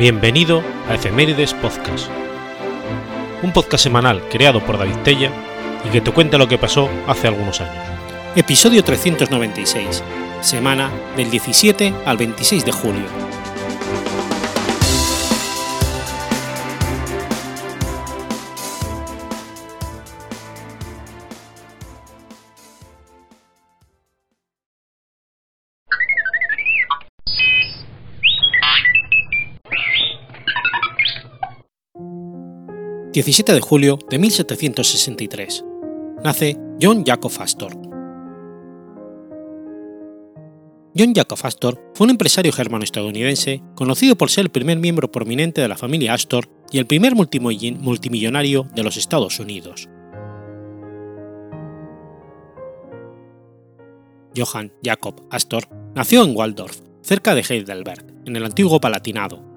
Bienvenido a Efemérides Podcast, un podcast semanal creado por David Tella y que te cuenta lo que pasó hace algunos años. Episodio 396, semana del 17 al 26 de julio. 17 de julio de 1763. Nace John Jacob Astor. John Jacob Astor fue un empresario germano-estadounidense conocido por ser el primer miembro prominente de la familia Astor y el primer multimillonario de los Estados Unidos. Johann Jacob Astor nació en Waldorf, cerca de Heidelberg, en el antiguo Palatinado,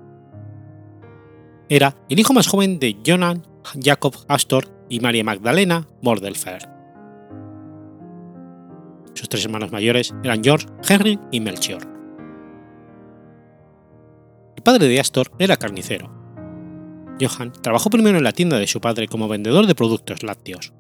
era el hijo más joven de Johann Jacob Astor y María Magdalena Mordelfer. Sus tres hermanos mayores eran George, Henry y Melchior. El padre de Astor era carnicero. Johann trabajó primero en la tienda de su padre como vendedor de productos lácteos.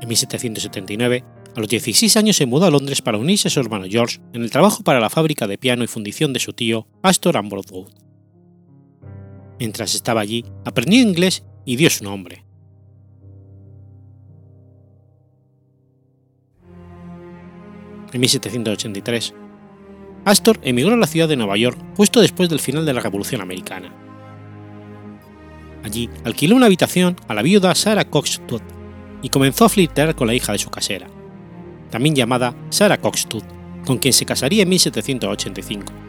En 1779, a los 16 años se mudó a Londres para unirse a su hermano George en el trabajo para la fábrica de piano y fundición de su tío Astor Broadwood. Mientras estaba allí, aprendió inglés y dio su nombre. En 1783, Astor emigró a la ciudad de Nueva York justo después del final de la Revolución Americana. Allí alquiló una habitación a la viuda Sarah Cox y comenzó a flirtear con la hija de su casera, también llamada Sarah Cox con quien se casaría en 1785.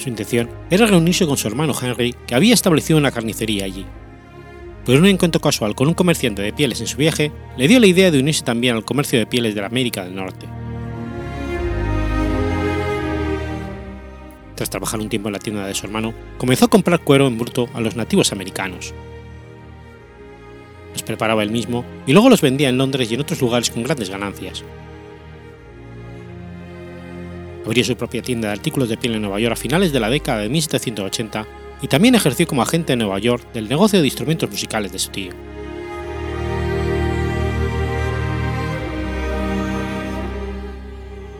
Su intención era reunirse con su hermano Henry, que había establecido una carnicería allí. Pero un encuentro casual con un comerciante de pieles en su viaje le dio la idea de unirse también al comercio de pieles de la América del Norte. Tras trabajar un tiempo en la tienda de su hermano, comenzó a comprar cuero en bruto a los nativos americanos. Los preparaba él mismo y luego los vendía en Londres y en otros lugares con grandes ganancias, abrió su propia tienda de artículos de piel en Nueva York a finales de la década de 1780 y también ejerció como agente en Nueva York del negocio de instrumentos musicales de su tío.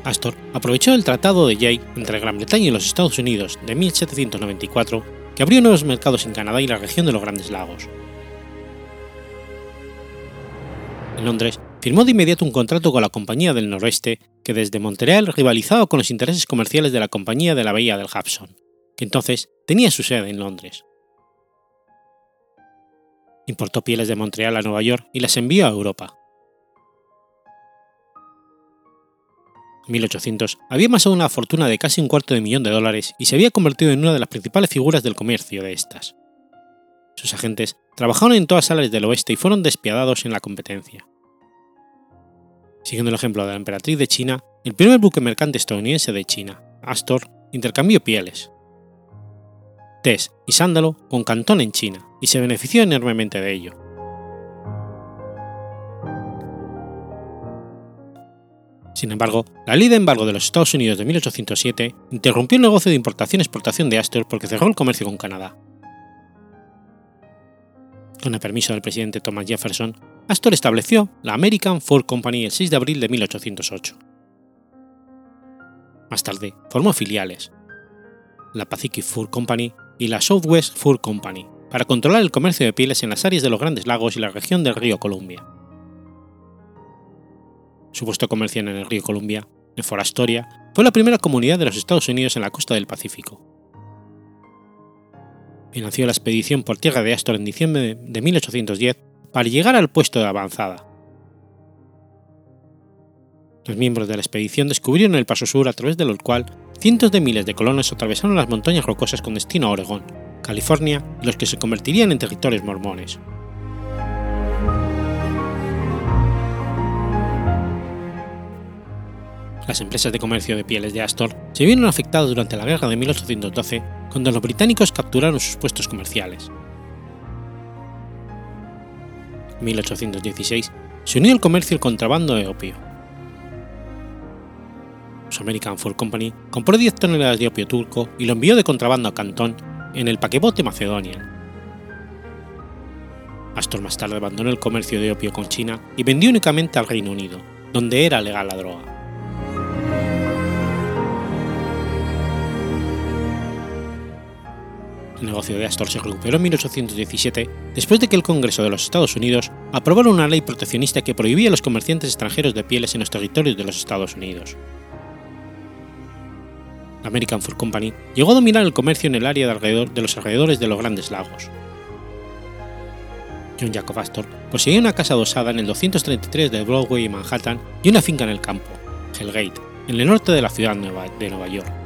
Astor aprovechó el Tratado de Jay entre Gran Bretaña y los Estados Unidos de 1794 que abrió nuevos mercados en Canadá y la región de los Grandes Lagos. En Londres firmó de inmediato un contrato con la Compañía del Noroeste que desde Montreal rivalizaba con los intereses comerciales de la Compañía de la Bahía del Hudson, que entonces tenía su sede en Londres. Importó pieles de Montreal a Nueva York y las envió a Europa. En 1800 había amasado una fortuna de casi un cuarto de millón de dólares y se había convertido en una de las principales figuras del comercio de estas. Sus agentes trabajaron en todas áreas del oeste y fueron despiadados en la competencia. Siguiendo el ejemplo de la emperatriz de China, el primer buque mercante estadounidense de China, Astor, intercambió pieles, tés y sándalo con Cantón en China y se benefició enormemente de ello. Sin embargo, la ley de embargo de los Estados Unidos de 1807 interrumpió el negocio de importación-exportación de Astor porque cerró el comercio con Canadá. Con el permiso del presidente Thomas Jefferson, Astor estableció la American Fur Company el 6 de abril de 1808. Más tarde formó filiales, la Pacific Fur Company y la Southwest Fur Company, para controlar el comercio de pieles en las áreas de los Grandes Lagos y la región del río Columbia. Su puesto comercial en el río Columbia, en Fort Astoria, fue la primera comunidad de los Estados Unidos en la costa del Pacífico. Financió la expedición por tierra de Astor en diciembre de 1810 para llegar al puesto de avanzada. Los miembros de la expedición descubrieron el paso sur a través del cual cientos de miles de colonos atravesaron las montañas rocosas con destino a Oregón, California y los que se convertirían en territorios mormones. Las empresas de comercio de pieles de Astor se vieron afectadas durante la guerra de 1812 cuando los británicos capturaron sus puestos comerciales. 1816, se unió al comercio y el contrabando de opio. su American Fur Company, compró 10 toneladas de opio turco y lo envió de contrabando a Cantón en el paquebote Macedonian. Astor más tarde abandonó el comercio de opio con China y vendió únicamente al Reino Unido, donde era legal la droga. Negocio de Astor se recuperó en 1817 después de que el Congreso de los Estados Unidos aprobara una ley proteccionista que prohibía a los comerciantes extranjeros de pieles en los territorios de los Estados Unidos. La American Fur Company llegó a dominar el comercio en el área de, alrededor, de los alrededores de los Grandes Lagos. John Jacob Astor poseía una casa adosada en el 233 de Broadway en Manhattan y una finca en el campo, Hellgate, en el norte de la ciudad de Nueva York.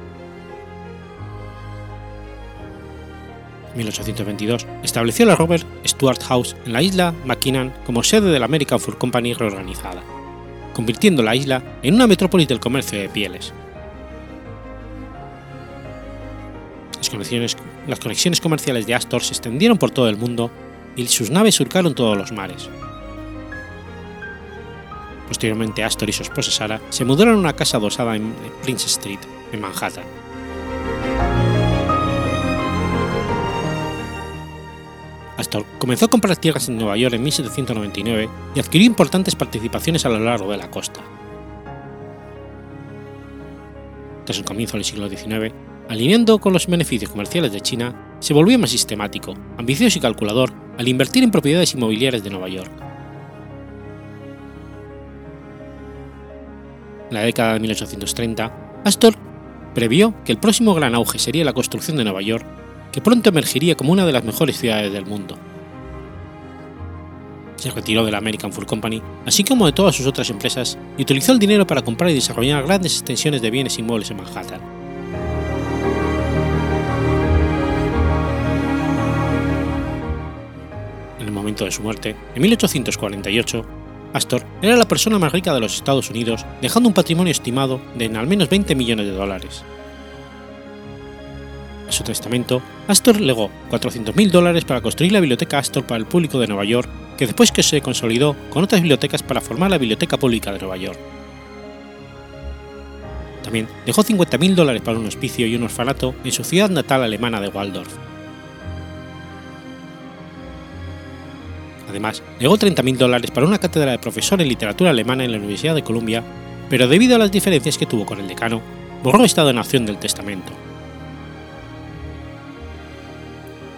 1822 estableció la Robert Stuart House en la isla Mackinnon como sede de la American Fur Company reorganizada, convirtiendo la isla en una metrópolis del comercio de pieles. Las conexiones, las conexiones comerciales de Astor se extendieron por todo el mundo y sus naves surcaron todos los mares. Posteriormente Astor y su esposa Sara se mudaron a una casa adosada en Prince Street, en Manhattan. Astor comenzó a comprar tierras en Nueva York en 1799 y adquirió importantes participaciones a lo largo de la costa. Tras el comienzo del siglo XIX, alineando con los beneficios comerciales de China, se volvió más sistemático, ambicioso y calculador al invertir en propiedades inmobiliarias de Nueva York. En la década de 1830, Astor previó que el próximo gran auge sería la construcción de Nueva York, que pronto emergería como una de las mejores ciudades del mundo. Se retiró de la American Fur Company, así como de todas sus otras empresas, y utilizó el dinero para comprar y desarrollar grandes extensiones de bienes inmuebles en Manhattan. En el momento de su muerte, en 1848, Astor era la persona más rica de los Estados Unidos, dejando un patrimonio estimado de en al menos 20 millones de dólares. En su testamento, Astor legó 400.000 dólares para construir la Biblioteca Astor para el público de Nueva York, que después que se consolidó con otras bibliotecas para formar la Biblioteca Pública de Nueva York. También dejó 50.000 dólares para un hospicio y un orfanato en su ciudad natal alemana de Waldorf. Además, legó 30.000 dólares para una cátedra de profesor en literatura alemana en la Universidad de Columbia, pero debido a las diferencias que tuvo con el decano, borró esta donación del testamento.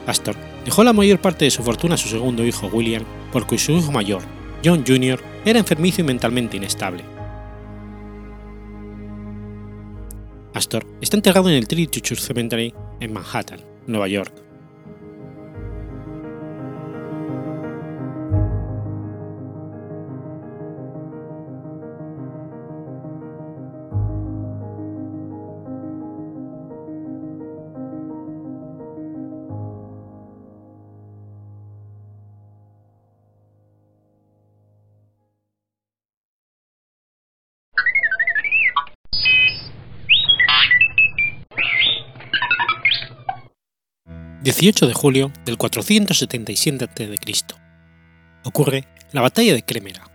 Astor dejó la mayor parte de su fortuna a su segundo hijo William, porque su hijo mayor, John Jr., era enfermizo y mentalmente inestable. Astor está enterrado en el Trinity Church Cemetery en Manhattan, Nueva York. 18 de julio del 477 a.C. Ocurre la batalla de Crémera.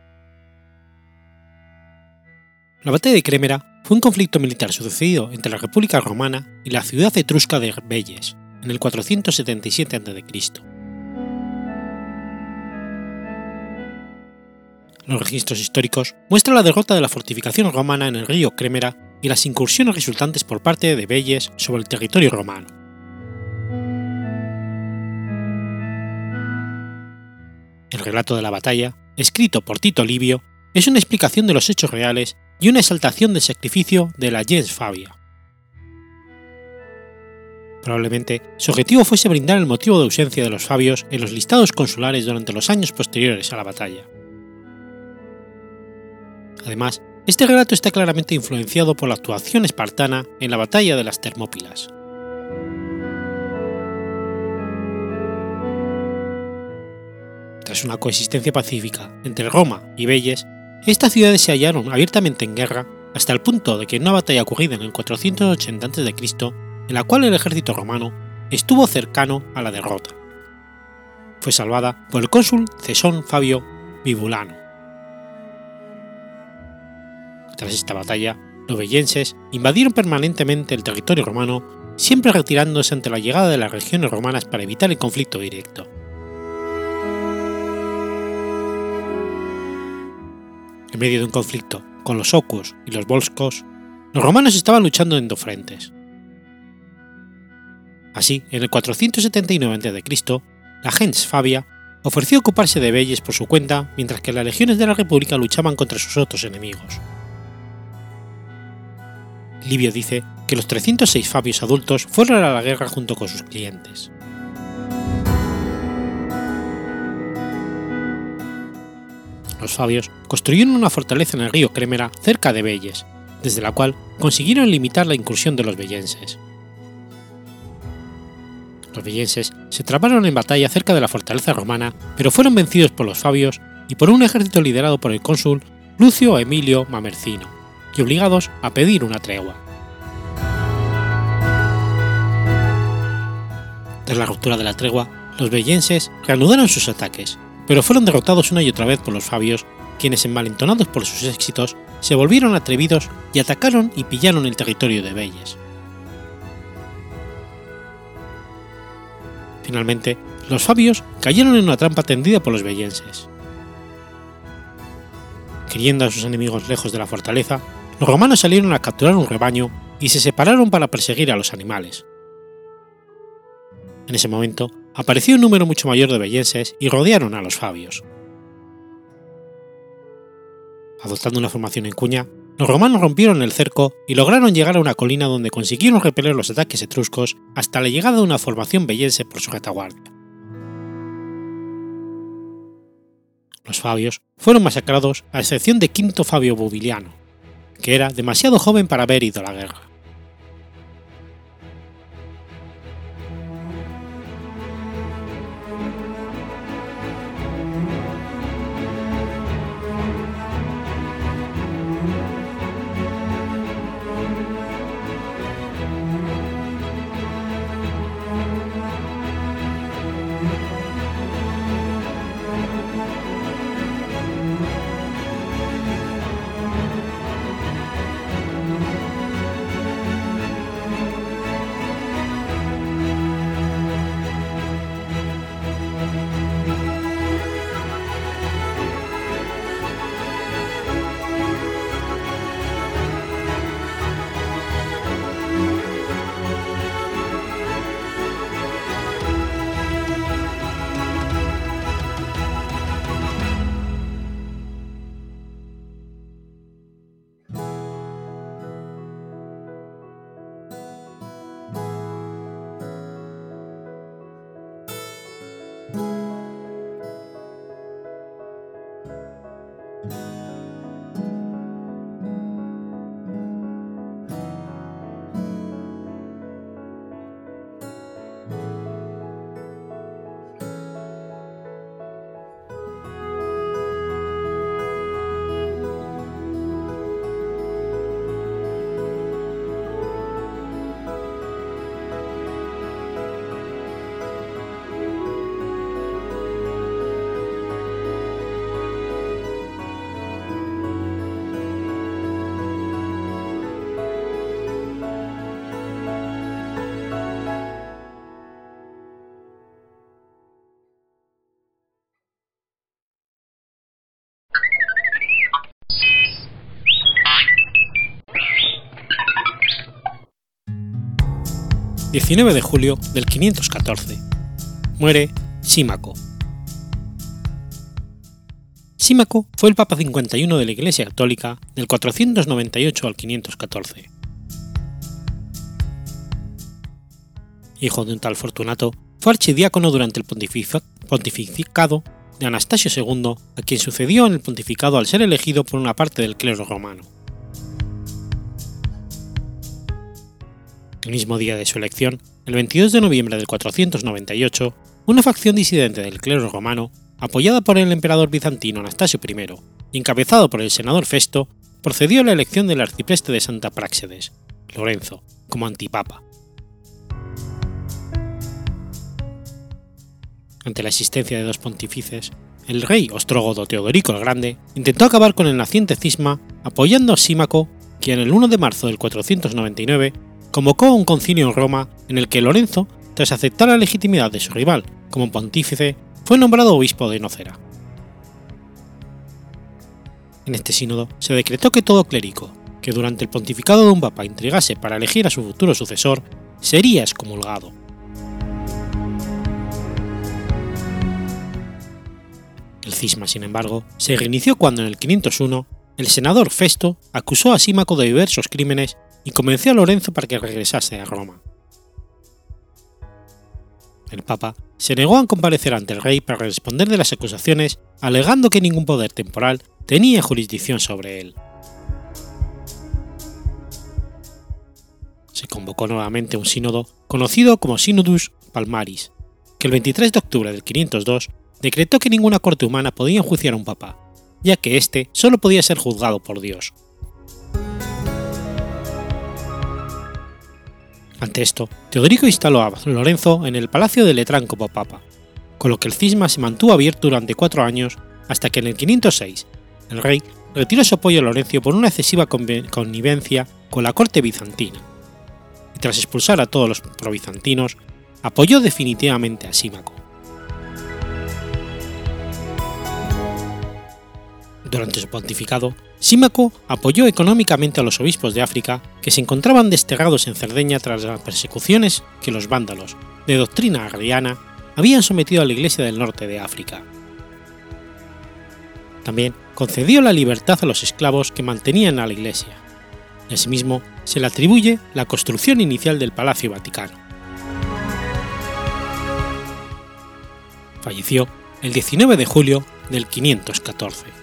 La batalla de Crémera fue un conflicto militar sucedido entre la República Romana y la ciudad etrusca de Belles en el 477 a.C. Los registros históricos muestran la derrota de la fortificación romana en el río Crémera y las incursiones resultantes por parte de Belles sobre el territorio romano. El relato de la batalla, escrito por Tito Livio, es una explicación de los hechos reales y una exaltación del sacrificio de la gens Fabia. Probablemente su objetivo fuese brindar el motivo de ausencia de los Fabios en los listados consulares durante los años posteriores a la batalla. Además, este relato está claramente influenciado por la actuación espartana en la batalla de las Termópilas. Tras una coexistencia pacífica entre Roma y Belles, estas ciudades se hallaron abiertamente en guerra hasta el punto de que en una batalla ocurrida en el 480 a.C., en la cual el ejército romano estuvo cercano a la derrota. Fue salvada por el cónsul Cesón Fabio Vibulano. Tras esta batalla, los bellenses invadieron permanentemente el territorio romano, siempre retirándose ante la llegada de las regiones romanas para evitar el conflicto directo. En medio de un conflicto con los ocuos y los volscos, los romanos estaban luchando en dos frentes. Así, en el 479 a.C., la gens Fabia ofreció ocuparse de Belles por su cuenta mientras que las legiones de la República luchaban contra sus otros enemigos. Livio dice que los 306 Fabios adultos fueron a la guerra junto con sus clientes. Los Fabios construyeron una fortaleza en el río Crémera cerca de Belles, desde la cual consiguieron limitar la incursión de los bellenses. Los bellenses se trabaron en batalla cerca de la fortaleza romana, pero fueron vencidos por los Fabios y por un ejército liderado por el cónsul Lucio Emilio Mamercino, y obligados a pedir una tregua. Tras la ruptura de la tregua, los bellenses reanudaron sus ataques, pero fueron derrotados una y otra vez por los Fabios, quienes envalentonados por sus éxitos se volvieron atrevidos y atacaron y pillaron el territorio de Belles. Finalmente, los Fabios cayeron en una trampa tendida por los bellenses. Queriendo a sus enemigos lejos de la fortaleza, los romanos salieron a capturar un rebaño y se separaron para perseguir a los animales. En ese momento, apareció un número mucho mayor de bellenses y rodearon a los Fabios. Adoptando una formación en cuña, los romanos rompieron el cerco y lograron llegar a una colina donde consiguieron repeler los ataques etruscos hasta la llegada de una formación bellense por su retaguardia. Los Fabios fueron masacrados a excepción de Quinto Fabio Bubiliano, que era demasiado joven para haber ido a la guerra. 19 de julio del 514. Muere Símaco. Símaco fue el Papa 51 de la Iglesia Católica del 498 al 514. Hijo de un tal Fortunato, fue archidiácono durante el pontificado de Anastasio II, a quien sucedió en el pontificado al ser elegido por una parte del clero romano. El mismo día de su elección, el 22 de noviembre del 498, una facción disidente del clero romano, apoyada por el emperador bizantino Anastasio I y encabezado por el senador Festo, procedió a la elección del arcipreste de Santa Práxedes, Lorenzo, como antipapa. Ante la existencia de dos pontífices, el rey ostrógodo Teodorico el Grande intentó acabar con el naciente cisma apoyando a Símaco quien el 1 de marzo del 499 convocó un concilio en Roma en el que Lorenzo, tras aceptar la legitimidad de su rival como pontífice, fue nombrado obispo de Nocera. En este sínodo se decretó que todo clérigo que durante el pontificado de un papa intrigase para elegir a su futuro sucesor sería excomulgado. El cisma, sin embargo, se reinició cuando en el 501 el senador Festo acusó a Símaco de diversos crímenes y convenció a Lorenzo para que regresase a Roma. El Papa se negó a comparecer ante el rey para responder de las acusaciones, alegando que ningún poder temporal tenía jurisdicción sobre él. Se convocó nuevamente un sínodo conocido como Synodus Palmaris, que el 23 de octubre del 502 decretó que ninguna corte humana podía enjuiciar a un papa, ya que éste solo podía ser juzgado por Dios. Ante esto, Teodorico instaló a Lorenzo en el palacio de Letrán como papa, con lo que el cisma se mantuvo abierto durante cuatro años hasta que en el 506 el rey retiró su apoyo a Lorenzo por una excesiva connivencia con la corte bizantina, y tras expulsar a todos los provizantinos, apoyó definitivamente a Símaco. Durante su pontificado, Símaco apoyó económicamente a los obispos de África que se encontraban desterrados en Cerdeña tras las persecuciones que los vándalos, de doctrina arriana, habían sometido a la Iglesia del norte de África. También concedió la libertad a los esclavos que mantenían a la Iglesia. Asimismo, se le atribuye la construcción inicial del Palacio Vaticano. Falleció el 19 de julio del 514.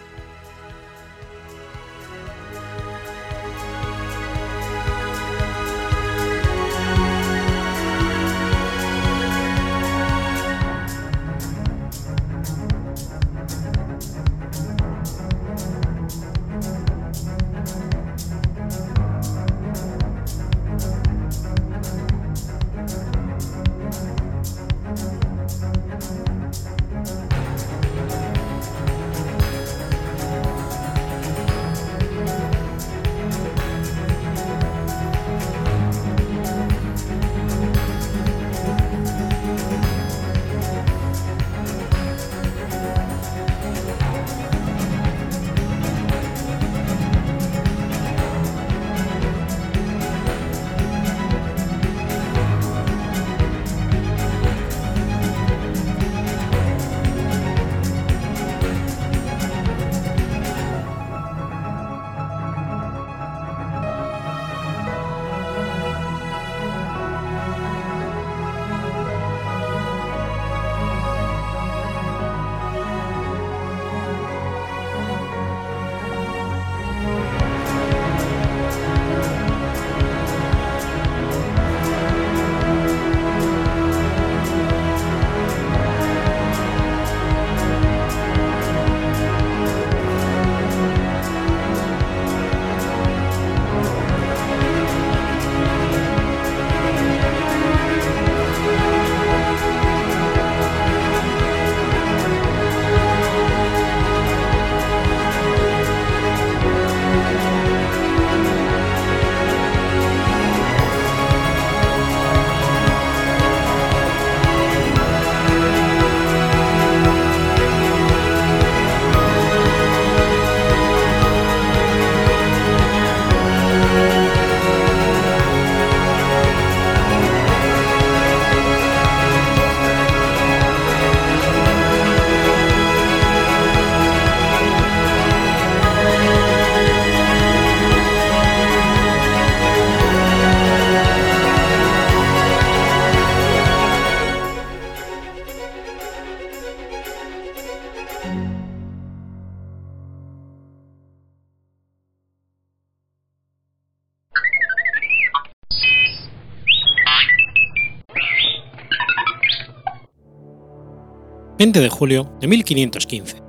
20 de julio de 1515.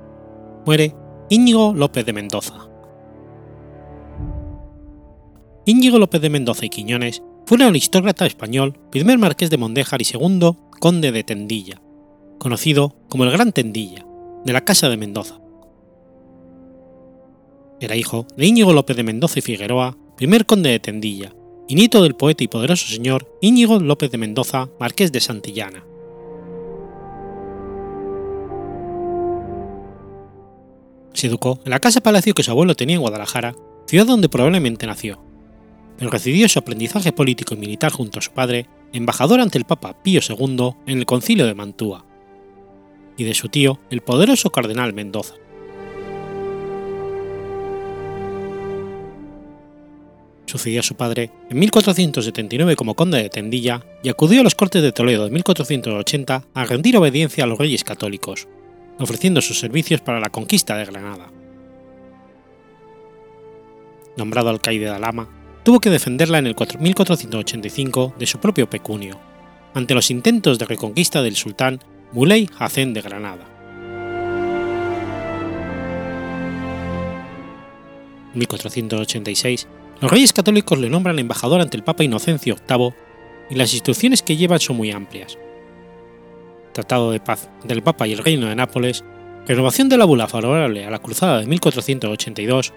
Muere Íñigo López de Mendoza. Íñigo López de Mendoza y Quiñones fue un aristócrata español, primer marqués de Mondéjar y segundo conde de Tendilla, conocido como el Gran Tendilla, de la Casa de Mendoza. Era hijo de Íñigo López de Mendoza y Figueroa, primer conde de Tendilla, y nieto del poeta y poderoso señor Íñigo López de Mendoza, marqués de Santillana. Se educó en la casa palacio que su abuelo tenía en Guadalajara, ciudad donde probablemente nació, pero recibió su aprendizaje político y militar junto a su padre, embajador ante el Papa Pío II en el Concilio de Mantua, y de su tío, el poderoso cardenal Mendoza. Sucedió a su padre en 1479 como conde de Tendilla y acudió a los cortes de Toledo en 1480 a rendir obediencia a los reyes católicos, ofreciendo sus servicios para la conquista de Granada. Nombrado alcaide de Alama, tuvo que defenderla en el 1485 de su propio pecunio, ante los intentos de reconquista del sultán Muley Hacén de Granada. En 1486 los reyes católicos le nombran embajador ante el Papa Inocencio VIII y las instrucciones que llevan son muy amplias. Tratado de paz del Papa y el Reino de Nápoles, renovación de la bula favorable a la Cruzada de 1482,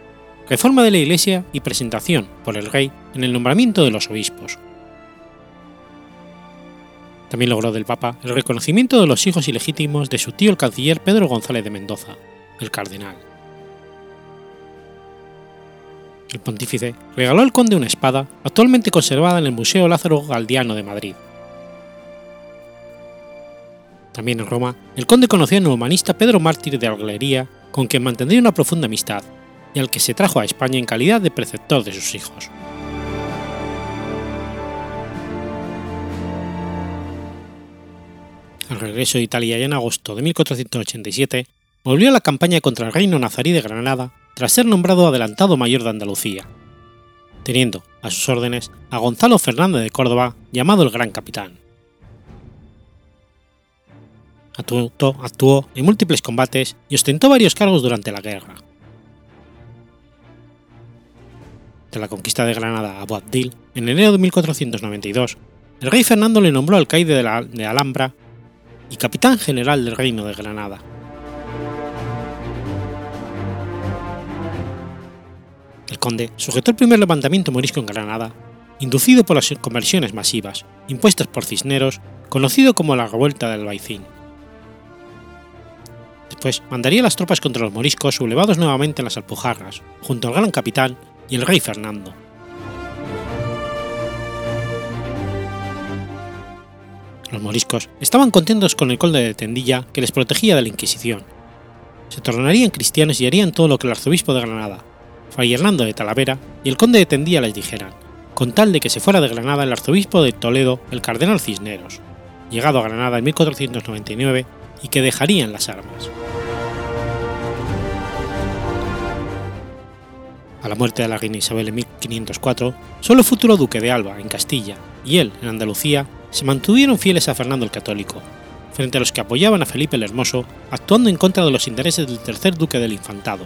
reforma de la Iglesia y presentación por el rey en el nombramiento de los obispos. También logró del Papa el reconocimiento de los hijos ilegítimos de su tío el canciller Pedro González de Mendoza, el cardenal el pontífice regaló al conde una espada actualmente conservada en el Museo Lázaro Galdiano de Madrid. También en Roma, el conde conoció al humanista Pedro Mártir de Arlería, con quien mantendría una profunda amistad, y al que se trajo a España en calidad de preceptor de sus hijos. Al regreso de Italia en agosto de 1487, volvió a la campaña contra el reino nazarí de Granada tras ser nombrado adelantado mayor de Andalucía, teniendo a sus órdenes a Gonzalo Fernández de Córdoba, llamado el Gran Capitán. Actuó, en múltiples combates y ostentó varios cargos durante la guerra. De la conquista de Granada a Boabdil, en enero de 1492, el rey Fernando le nombró alcaide de Alhambra y capitán general del reino de Granada. El conde sujetó el primer levantamiento morisco en Granada, inducido por las conversiones masivas impuestas por Cisneros, conocido como la Revuelta del Baicín. Mandaría las tropas contra los moriscos sublevados nuevamente en las Alpujarras, junto al gran capitán y el rey Fernando. Los moriscos estaban contentos con el conde de Tendilla que les protegía de la Inquisición. Se tornarían cristianos y harían todo lo que el arzobispo de Granada, Fray Hernando de Talavera y el conde de Tendía les dijeran, con tal de que se fuera de Granada el arzobispo de Toledo, el cardenal Cisneros, llegado a Granada en 1499 y que dejarían las armas. A la muerte de la reina Isabel en 1504, solo el futuro duque de Alba, en Castilla, y él, en Andalucía, se mantuvieron fieles a Fernando el Católico, frente a los que apoyaban a Felipe el Hermoso, actuando en contra de los intereses del tercer duque del Infantado,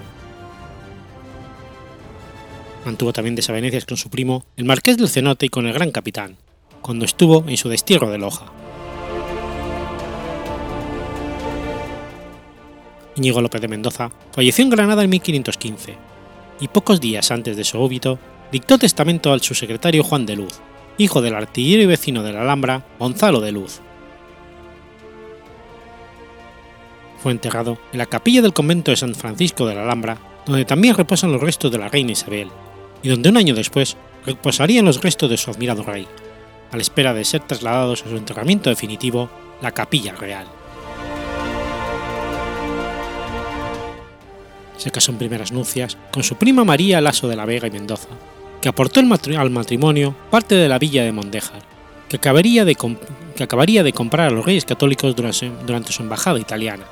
Mantuvo también desavenencias con su primo, el marqués del Cenote y con el gran capitán, cuando estuvo en su destierro de Loja. Íñigo López de Mendoza falleció en Granada en 1515, y pocos días antes de su óbito dictó testamento al subsecretario Juan de Luz, hijo del artillero y vecino de la Alhambra, Gonzalo de Luz. Fue enterrado en la capilla del convento de San Francisco de la Alhambra, donde también reposan los restos de la reina Isabel, y donde un año después reposarían los restos de su admirado rey, a la espera de ser trasladados a su enterramiento definitivo, la Capilla Real. Se casó en primeras nupcias con su prima María Lasso de la Vega y Mendoza, que aportó al matrimonio parte de la villa de Mondéjar, que acabaría de, comprar a los reyes católicos durante su embajada italiana.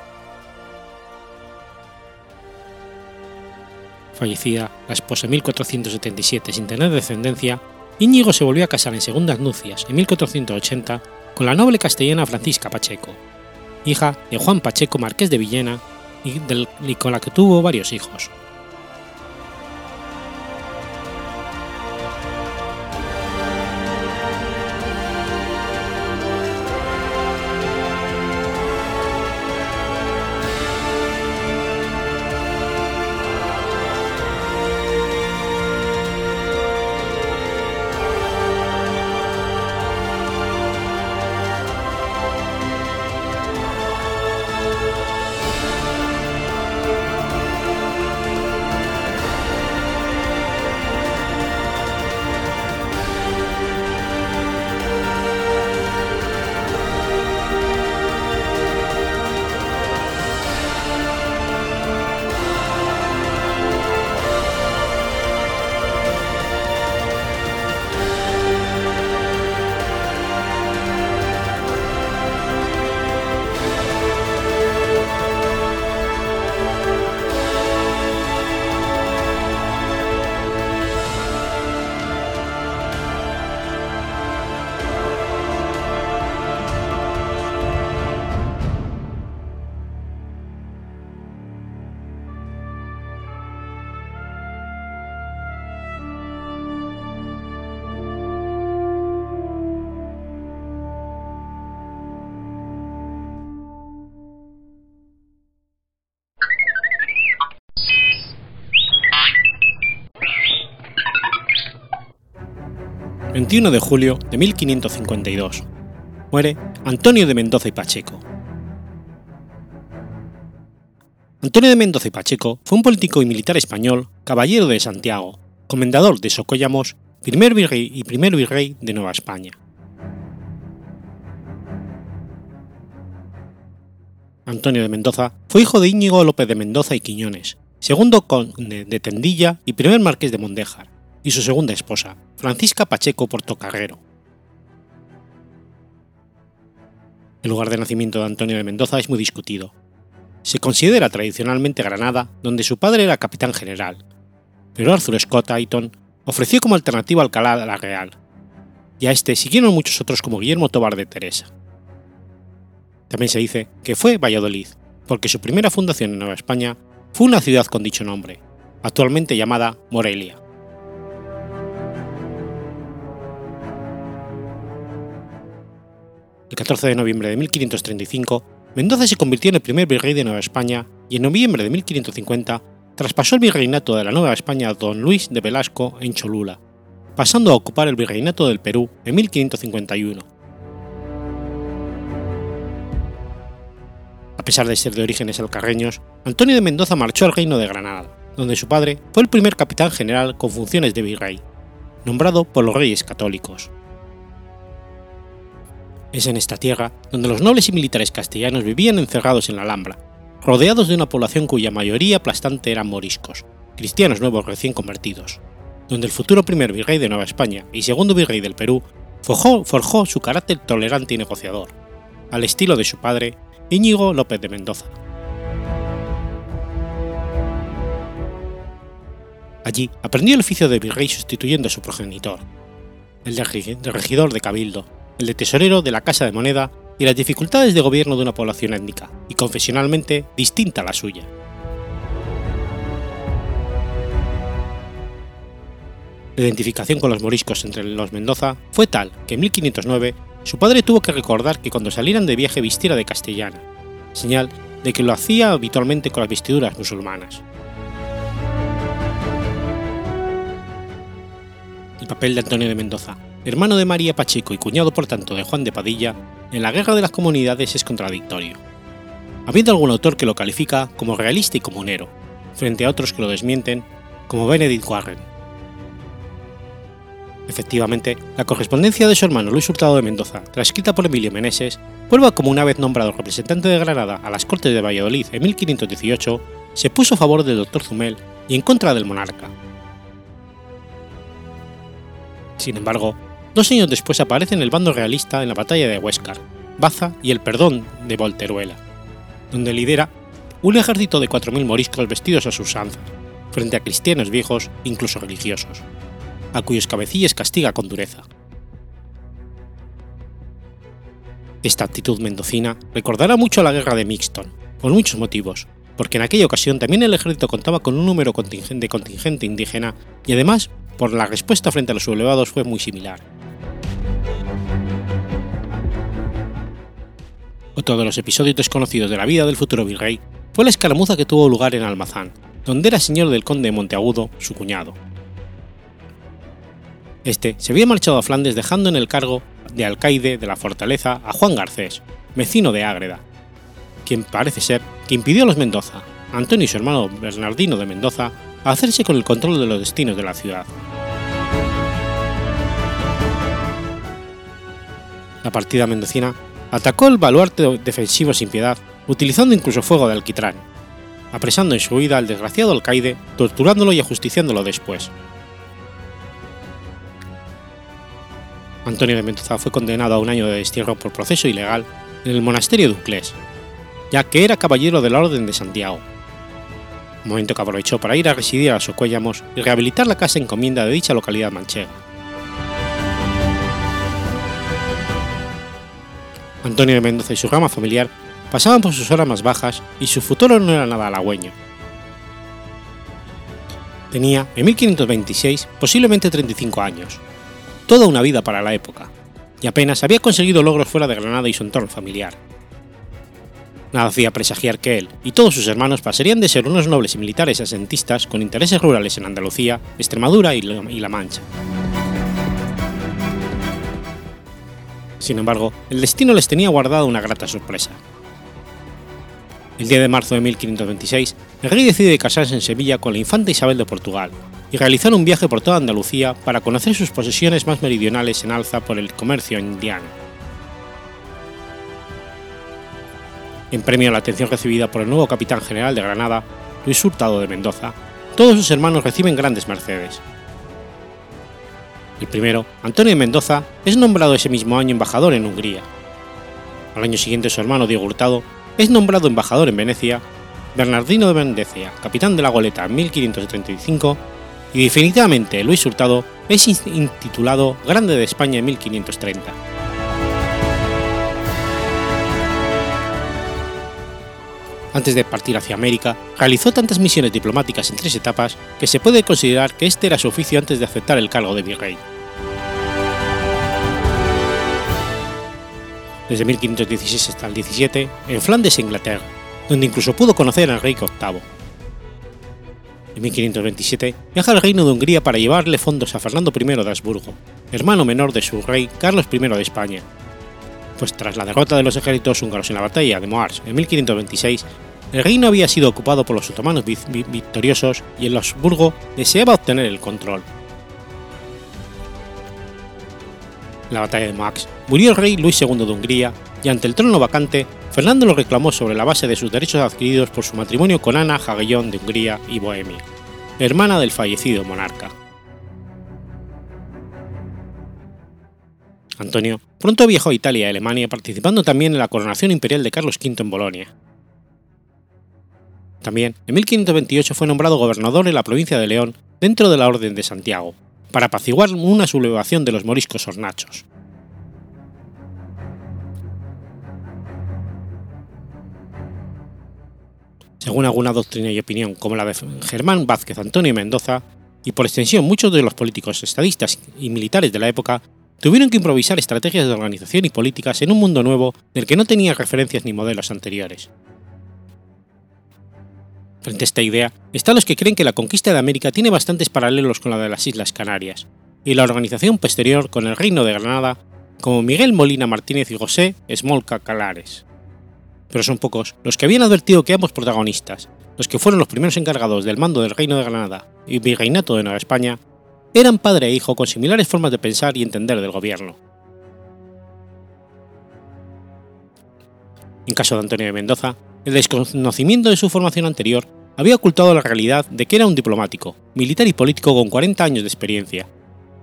Fallecida la esposa en 1477 sin tener descendencia, Íñigo se volvió a casar en segundas nupcias en 1480 con la noble castellana Francisca Pacheco, hija de Juan Pacheco Marqués de Villena y, con la que tuvo varios hijos. 21 de julio de 1552. Muere Antonio de Mendoza y Pacheco. Antonio de Mendoza y Pacheco fue un político y militar español, caballero de Santiago, comendador de Socollamos, primer virrey y primer virrey de Nueva España. Antonio de Mendoza fue hijo de Íñigo López de Mendoza y Quiñones, segundo conde de Tendilla y primer marqués de Mondéjar, y su segunda esposa, Francisca Pacheco Portocarrero. El lugar de nacimiento de Antonio de Mendoza es muy discutido. Se considera tradicionalmente Granada, donde su padre era capitán general, pero Arthur Scott Ayton ofreció como alternativa Alcalá a la Real, y a este siguieron muchos otros como Guillermo Tobar de Teresa. También se dice que fue Valladolid, porque su primera fundación en Nueva España fue una ciudad con dicho nombre, actualmente llamada Morelia. El 14 de noviembre de 1535, Mendoza se convirtió en el primer virrey de Nueva España y en noviembre de 1550 traspasó el virreinato de la Nueva España a don Luis de Velasco en Cholula, pasando a ocupar el virreinato del Perú en 1551. A pesar de ser de orígenes alcarreños, Antonio de Mendoza marchó al reino de Granada, donde su padre fue el primer capitán general con funciones de virrey, nombrado por los reyes católicos. Es en esta tierra donde los nobles y militares castellanos vivían encerrados en la Alhambra, rodeados de una población cuya mayoría aplastante eran moriscos, cristianos nuevos recién convertidos, donde el futuro primer virrey de Nueva España y segundo virrey del Perú forjó, su carácter tolerante y negociador, al estilo de su padre, Íñigo López de Mendoza. Allí aprendió el oficio de virrey sustituyendo a su progenitor, el de regidor de Cabildo, el de tesorero de la Casa de Moneda y las dificultades de gobierno de una población étnica y confesionalmente distinta a la suya. La identificación con los moriscos entre los Mendoza fue tal que en 1509 su padre tuvo que recordar que cuando salieran de viaje vistiera de castellana, señal de que lo hacía habitualmente con las vestiduras musulmanas. El papel de Antonio de Mendoza hermano de María Pacheco y cuñado por tanto de Juan de Padilla, en la Guerra de las Comunidades es contradictorio, habiendo algún autor que lo califica como realista y comunero, frente a otros que lo desmienten, como Benedict Warren. Efectivamente, la correspondencia de su hermano Luis Hurtado de Mendoza, transcrita por Emilio Meneses, prueba como una vez nombrado representante de Granada a las Cortes de Valladolid en 1518, se puso a favor del doctor Zumel y en contra del monarca. Sin embargo, Dos años después aparece en el bando realista en la batalla de Huéscar, Baza y el Perdón de Volteruela, donde lidera un ejército de 4.000 moriscos vestidos a su usanza, frente a cristianos viejos, incluso religiosos, a cuyos cabecillas castiga con dureza. Esta actitud mendocina recordará mucho a la guerra de Mixton, por muchos motivos, porque en aquella ocasión también el ejército contaba con un número de contingente indígena y además por la respuesta frente a los sublevados fue muy similar. Otro de los episodios desconocidos de la vida del futuro virrey fue la escaramuza que tuvo lugar en Almazán, donde era señor del conde de Monteagudo, su cuñado. Este se había marchado a Flandes dejando en el cargo de alcaide de la fortaleza a Juan Garcés, vecino de Ágreda, quien parece ser que impidió a los Mendoza, Antonio y su hermano Bernardino de Mendoza, hacerse con el control de los destinos de la ciudad. La partida mendocina atacó el baluarte defensivo sin piedad, utilizando incluso fuego de alquitrán, apresando en su huida al desgraciado alcaide, torturándolo y ajusticiándolo después. Antonio de Mendoza fue condenado a un año de destierro por proceso ilegal en el monasterio de Uclés, ya que era caballero de la Orden de Santiago, momento que aprovechó para ir a residir a Socuéllamos y rehabilitar la casa encomienda de dicha localidad manchega. Antonio de Mendoza y su rama familiar pasaban por sus horas más bajas y su futuro no era nada halagüeño. Tenía, en 1526, posiblemente 35 años, toda una vida para la época, y apenas había conseguido logros fuera de Granada y su entorno familiar. Nada hacía presagiar que él y todos sus hermanos pasarían de ser unos nobles y militares asentistas con intereses rurales en Andalucía, Extremadura y La Mancha. Sin embargo, el destino les tenía guardada una grata sorpresa. El 10 de marzo de 1526, el rey decide casarse en Sevilla con la infanta Isabel de Portugal y realizar un viaje por toda Andalucía para conocer sus posesiones más meridionales en alza por el comercio indiano. En premio a la atención recibida por el nuevo capitán general de Granada, Luis Hurtado de Mendoza, todos sus hermanos reciben grandes mercedes. El primero, Antonio de Mendoza, es nombrado ese mismo año embajador en Hungría. Al año siguiente su hermano Diego Hurtado es nombrado embajador en Venecia, Bernardino de Mendecia, capitán de la goleta en 1535, y definitivamente Luis Hurtado es intitulado Grande de España en 1530. Antes de partir hacia América, realizó tantas misiones diplomáticas en tres etapas que se puede considerar que este era su oficio antes de aceptar el cargo de virrey. desde 1516 hasta el 17, en Flandes Inglaterra, donde incluso pudo conocer al rey VIII. En 1527 viaja al reino de Hungría para llevarle fondos a Fernando I de Habsburgo, hermano menor de su rey Carlos I de España, pues tras la derrota de los ejércitos húngaros en la batalla de Moars en 1526, el reino había sido ocupado por los otomanos victoriosos y el Habsburgo deseaba obtener el control. En la batalla de Moax murió el rey Luis II de Hungría y ante el trono vacante, Fernando lo reclamó sobre la base de sus derechos adquiridos por su matrimonio con Ana Jagellón de Hungría y Bohemia, hermana del fallecido monarca. Antonio pronto viajó a Italia y Alemania participando también en la coronación imperial de Carlos V en Bolonia. También, en 1528 fue nombrado gobernador en la provincia de León dentro de la Orden de Santiago, para apaciguar una sublevación de los moriscos hornachos. Según alguna doctrina y opinión, como la de Germán Vázquez Antonio Mendoza, y por extensión muchos de los políticos estadistas y militares de la época, tuvieron que improvisar estrategias de organización y políticas en un mundo nuevo del que no tenía referencias ni modelos anteriores. Frente a esta idea están los que creen que la conquista de América tiene bastantes paralelos con la de las Islas Canarias, y la organización posterior con el Reino de Granada, como Miguel Molina Martínez y José Smolca Calares. Pero son pocos los que habían advertido que ambos protagonistas, los que fueron los primeros encargados del mando del Reino de Granada y Virreinato de Nueva España, eran padre e hijo con similares formas de pensar y entender del gobierno. En caso de Antonio de Mendoza, el desconocimiento de su formación anterior había ocultado la realidad de que era un diplomático, militar y político con 40 años de experiencia,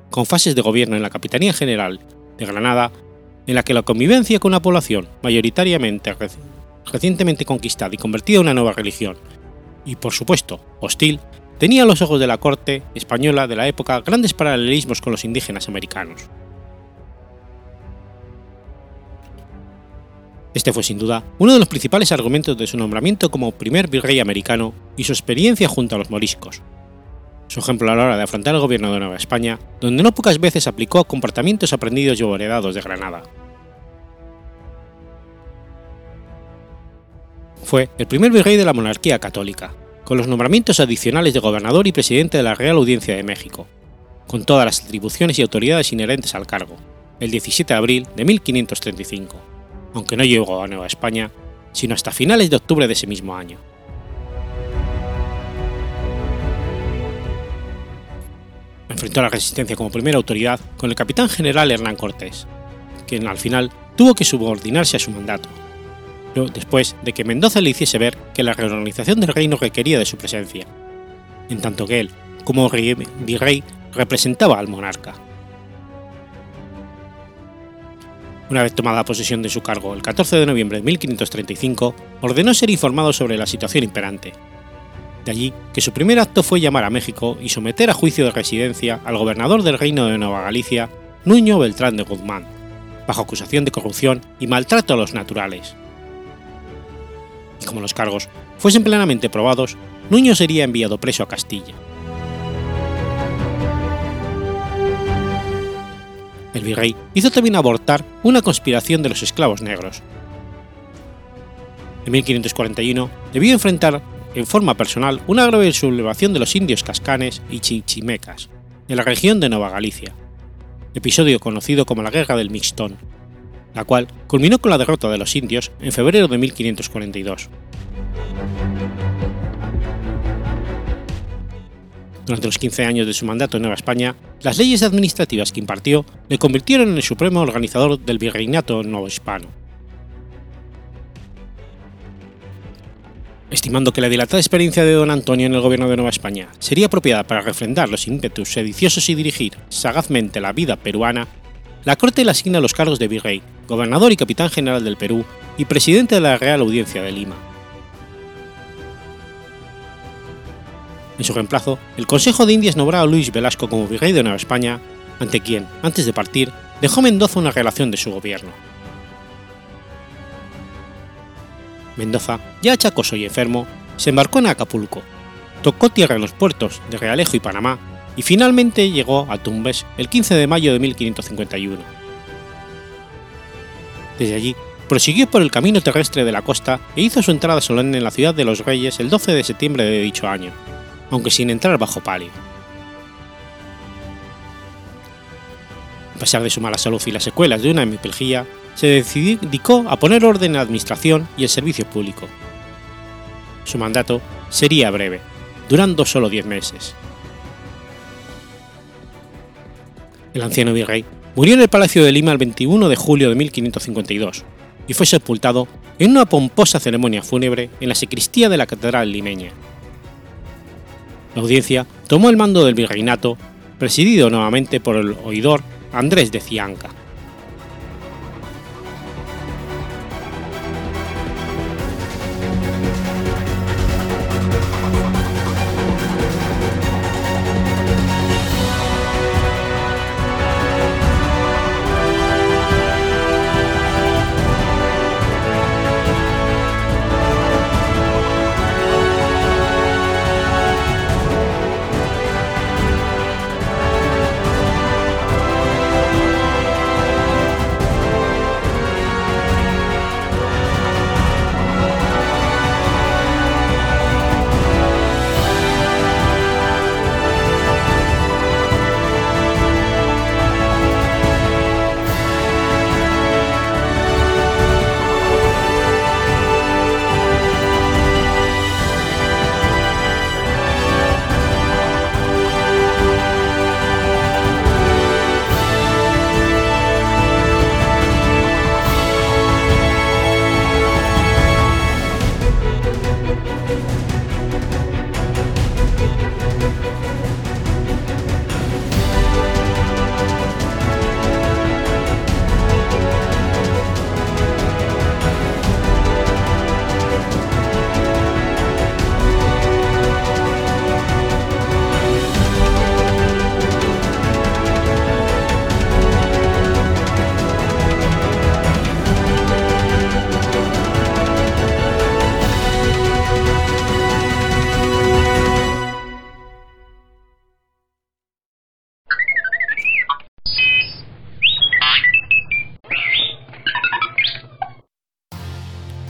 con fases de gobierno en la Capitanía General de Granada, en la que la convivencia con una población mayoritariamente recientemente conquistada y convertida en una nueva religión, y por supuesto hostil, tenía a los ojos de la corte española de la época grandes paralelismos con los indígenas americanos. Este fue sin duda uno de los principales argumentos de su nombramiento como primer virrey americano y su experiencia junto a los moriscos. Su ejemplo a la hora de afrontar el gobierno de Nueva España, donde no pocas veces aplicó comportamientos aprendidos y heredados de Granada. Fue el primer virrey de la monarquía católica, con los nombramientos adicionales de gobernador y presidente de la Real Audiencia de México, con todas las atribuciones y autoridades inherentes al cargo, el 17 de abril de 1535 aunque no llegó a Nueva España, sino hasta finales de octubre de ese mismo año. Enfrentó la resistencia como primera autoridad con el capitán general Hernán Cortés, quien al final tuvo que subordinarse a su mandato, después de que Mendoza le hiciese ver que la reorganización del reino requería de su presencia, en tanto que él, como virrey, representaba al monarca. Una vez tomada posesión de su cargo el 14 de noviembre de 1535, ordenó ser informado sobre la situación imperante. De allí que su primer acto fue llamar a México y someter a juicio de residencia al gobernador del Reino de Nueva Galicia, Nuño Beltrán de Guzmán, bajo acusación de corrupción y maltrato a los naturales. Y como los cargos fuesen plenamente probados, Nuño sería enviado preso a Castilla. El virrey hizo también abortar una conspiración de los esclavos negros. En 1541 debió enfrentar en forma personal una grave sublevación de los indios cascanes y chichimecas en la región de Nueva Galicia, episodio conocido como la Guerra del Mixtón, la cual culminó con la derrota de los indios en febrero de 1542. Durante los 15 años de su mandato en Nueva España, las leyes administrativas que impartió le convirtieron en el supremo organizador del virreinato hispano. Estimando que la dilatada experiencia de don Antonio en el gobierno de Nueva España sería apropiada para refrendar los ímpetus sediciosos y dirigir sagazmente la vida peruana, la Corte le asigna los cargos de virrey, gobernador y capitán general del Perú y presidente de la Real Audiencia de Lima. En su reemplazo, el Consejo de Indias nombró a Luis Velasco como virrey de Nueva España, ante quien, antes de partir, dejó Mendoza una relación de su gobierno. Mendoza, ya achacoso y enfermo, se embarcó en Acapulco, tocó tierra en los puertos de Realejo y Panamá y finalmente llegó a Tumbes el 15 de mayo de 1551. Desde allí, prosiguió por el camino terrestre de la costa e hizo su entrada solemne en la ciudad de los Reyes el 12 de septiembre de dicho año, aunque sin entrar bajo palio. A pesar de su mala salud y las secuelas de una hemiplegia, se dedicó a poner orden en la administración y el servicio público. Su mandato sería breve, durando solo diez meses. El anciano virrey murió en el Palacio de Lima el 21 de julio de 1552 y fue sepultado en una pomposa ceremonia fúnebre en la sacristía de la catedral limeña. La audiencia tomó el mando del virreinato, presidido nuevamente por el oidor Andrés de Cianca.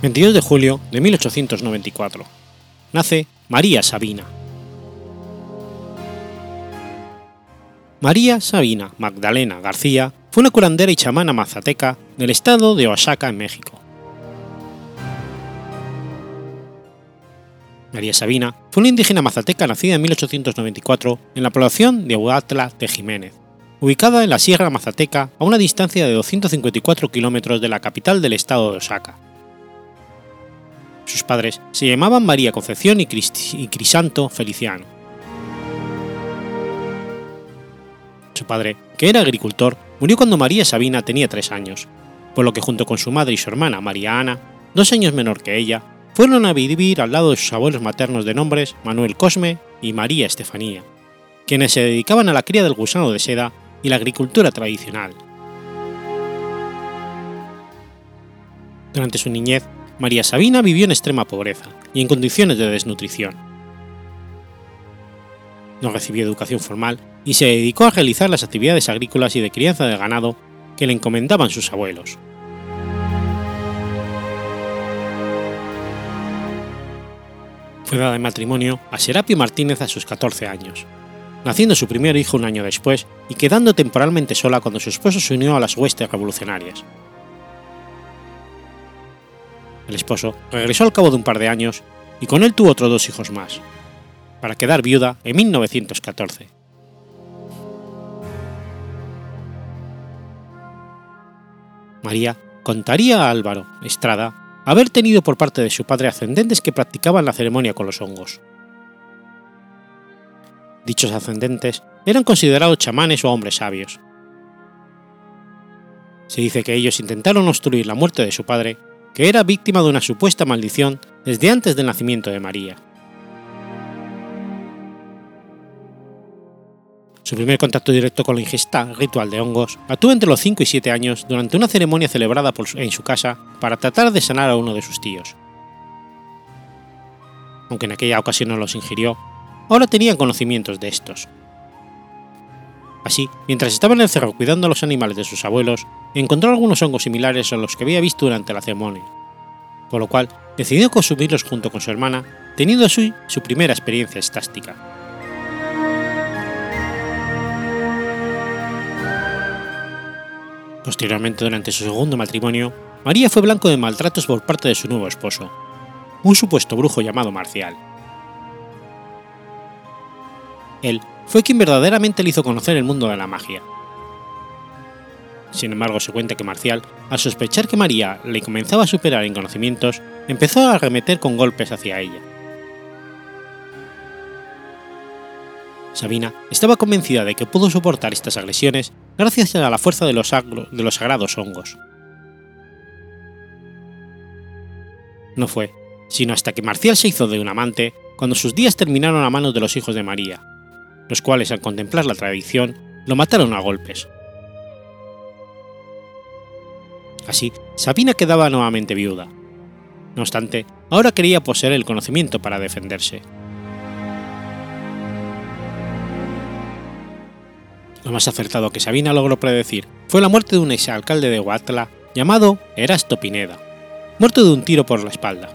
22 de julio de 1894. Nace María Sabina. María Sabina Magdalena García fue una curandera y chamana mazateca del estado de Oaxaca, en México. María Sabina fue una indígena mazateca nacida en 1894 en la población de Huatla de Jiménez, ubicada en la Sierra Mazateca a una distancia de 254 kilómetros de la capital del estado de Oaxaca. Sus padres se llamaban María Concepción y, Crisanto Feliciano. Su padre, que era agricultor, murió cuando María Sabina tenía tres años, por lo que junto con su madre y su hermana María Ana, dos años menor que ella, fueron a vivir al lado de sus abuelos maternos de nombres Manuel Cosme y María Estefanía, quienes se dedicaban a la cría del gusano de seda y la agricultura tradicional. Durante su niñez, María Sabina vivió en extrema pobreza y en condiciones de desnutrición. No recibió educación formal y se dedicó a realizar las actividades agrícolas y de crianza de ganado que le encomendaban sus abuelos. Fue dada en matrimonio a Serapio Martínez a sus 14 años, naciendo su primer hijo un año después y quedando temporalmente sola cuando su esposo se unió a las huestes revolucionarias. El esposo regresó al cabo de un par de años y con él tuvo otros dos hijos más, para quedar viuda en 1914. María contaría a Álvaro Estrada haber tenido por parte de su padre ascendentes que practicaban la ceremonia con los hongos. Dichos ascendentes eran considerados chamanes o hombres sabios. Se dice que ellos intentaron obstruir la muerte de su padre, que era víctima de una supuesta maldición desde antes del nacimiento de María. Su primer contacto directo con la ingesta ritual de hongos la tuvo entre los 5 y 7 años durante una ceremonia celebrada en su casa para tratar de sanar a uno de sus tíos. Aunque en aquella ocasión no los ingirió, ahora tenían conocimientos de estos. Así, mientras estaba en el cerro cuidando a los animales de sus abuelos, encontró algunos hongos similares a los que había visto durante la ceremonia, por lo cual decidió consumirlos junto con su hermana, teniendo así su primera experiencia estástica. Posteriormente, durante su segundo matrimonio, María fue blanco de maltratos por parte de su nuevo esposo, un supuesto brujo llamado Marcial. Él fue quien verdaderamente le hizo conocer el mundo de la magia. Sin embargo, se cuenta que Marcial, al sospechar que María le comenzaba a superar en conocimientos, empezó a arremeter con golpes hacia ella. Sabina estaba convencida de que pudo soportar estas agresiones gracias a la fuerza de los, sagrados hongos. No fue, sino hasta que Marcial se hizo de un amante cuando sus días terminaron a manos de los hijos de María, los cuales al contemplar la tradición lo mataron a golpes. Así, Sabina quedaba nuevamente viuda. No obstante, ahora quería poseer el conocimiento para defenderse. Lo más acertado que Sabina logró predecir fue la muerte de un exalcalde de Huatla llamado Erasto Pineda, muerto de un tiro por la espalda.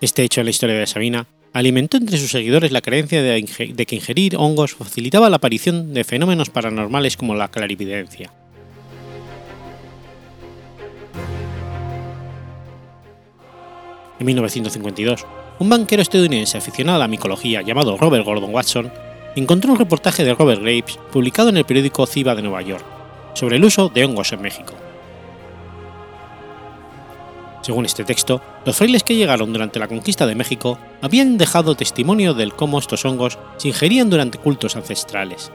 Este hecho en la historia de Sabina alimentó entre sus seguidores la creencia de, que ingerir hongos facilitaba la aparición de fenómenos paranormales como la clarividencia. En 1952, un banquero estadounidense aficionado a la micología llamado Robert Gordon Watson encontró un reportaje de Robert Graves publicado en el periódico Ciba de Nueva York sobre el uso de hongos en México. Según este texto, los frailes que llegaron durante la conquista de México habían dejado testimonio del cómo estos hongos se ingerían durante cultos ancestrales.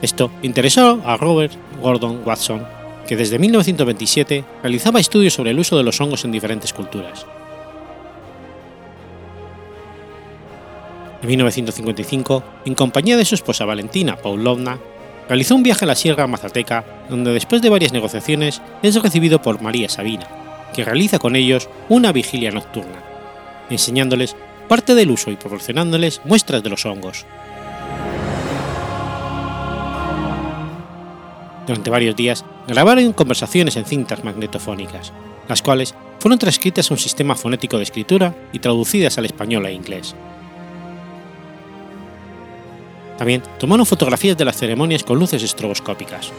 Esto interesó a Robert Gordon Watson, que desde 1927 realizaba estudios sobre el uso de los hongos en diferentes culturas. En 1955, en compañía de su esposa Valentina Paulovna, realizó un viaje a la Sierra Mazateca, donde después de varias negociaciones es recibido por María Sabina, que realiza con ellos una vigilia nocturna, enseñándoles parte del uso y proporcionándoles muestras de los hongos. Durante varios días grabaron conversaciones en cintas magnetofónicas, las cuales fueron transcritas a un sistema fonético de escritura y traducidas al español e inglés. También tomaron fotografías de las ceremonias con luces estroboscópicas.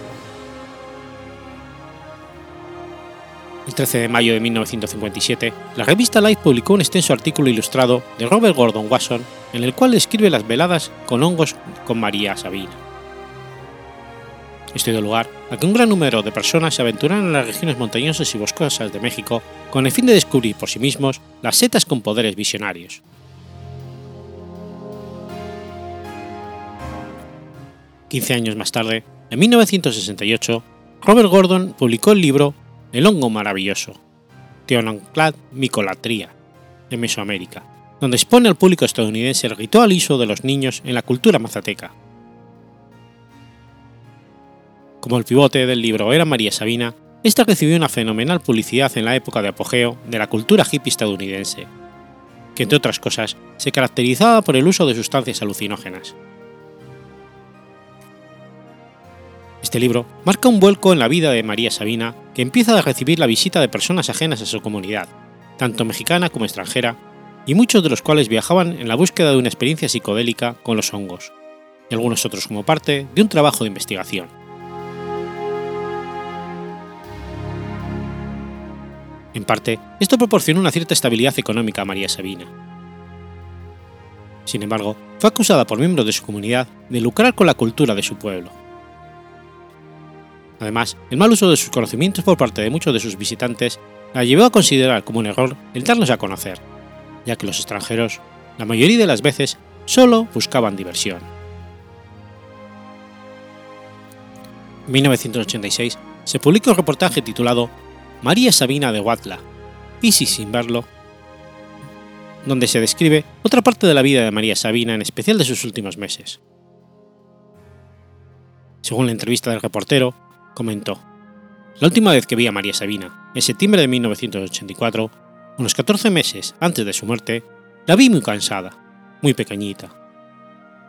El 13 de mayo de 1957, la revista Life publicó un extenso artículo ilustrado de Robert Gordon Wasson en el cual describe las veladas con hongos con María Sabina. Esto dio lugar a que un gran número de personas se aventuraran en las regiones montañosas y boscosas de México con el fin de descubrir por sí mismos las setas con poderes visionarios. 15 años más tarde, en 1968, Robert Gordon publicó el libro El hongo maravilloso, Teonanclad Micolatría, en Mesoamérica, donde expone al público estadounidense el ritual uso de los niños en la cultura mazateca. Como el pivote del libro era María Sabina, esta recibió una fenomenal publicidad en la época de apogeo de la cultura hippie estadounidense, que entre otras cosas se caracterizaba por el uso de sustancias alucinógenas. Este libro marca un vuelco en la vida de María Sabina, que empieza a recibir la visita de personas ajenas a su comunidad, tanto mexicana como extranjera, y muchos de los cuales viajaban en la búsqueda de una experiencia psicodélica con los hongos, y algunos otros como parte de un trabajo de investigación. En parte, esto proporcionó una cierta estabilidad económica a María Sabina. Sin embargo, fue acusada por miembros de su comunidad de lucrar con la cultura de su pueblo Además, el mal uso de sus conocimientos por parte de muchos de sus visitantes la llevó a considerar como un error el darlos a conocer, ya que los extranjeros, la mayoría de las veces, solo buscaban diversión. En 1986 se publicó un reportaje titulado María Sabina de Huatla, y si sin verlo, donde se describe otra parte de la vida de María Sabina, en especial de sus últimos meses. Según la entrevista del reportero, comentó, La última vez que vi a María Sabina, en septiembre de 1984, unos 14 meses antes de su muerte, la vi muy cansada, muy pequeñita.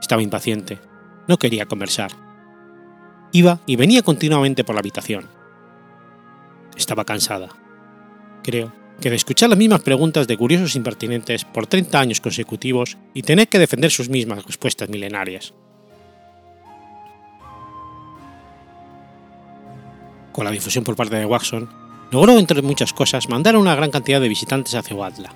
Estaba impaciente, no quería conversar. Iba y venía continuamente por la habitación. Estaba cansada. Creo que de escuchar las mismas preguntas de curiosos impertinentes por 30 años consecutivos y tener que defender sus mismas respuestas milenarias. Con la difusión por parte de Watson, logró, entre muchas cosas, mandar a una gran cantidad de visitantes hacia Huatla.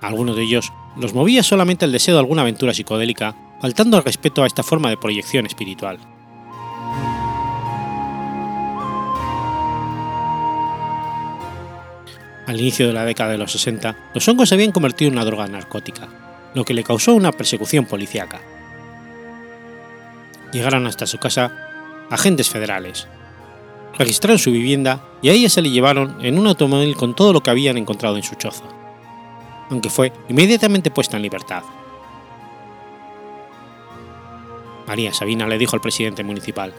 algunos de ellos los movía solamente el deseo de alguna aventura psicodélica, faltando al respeto a esta forma de proyección espiritual. Al inicio de la década de los 60, los hongos se habían convertido en una droga narcótica, lo que le causó una persecución policíaca. Llegaron hasta su casa agentes federales, registraron su vivienda y a ella se le llevaron en un automóvil con todo lo que habían encontrado en su choza, aunque fue inmediatamente puesta en libertad. María Sabina le dijo al presidente municipal,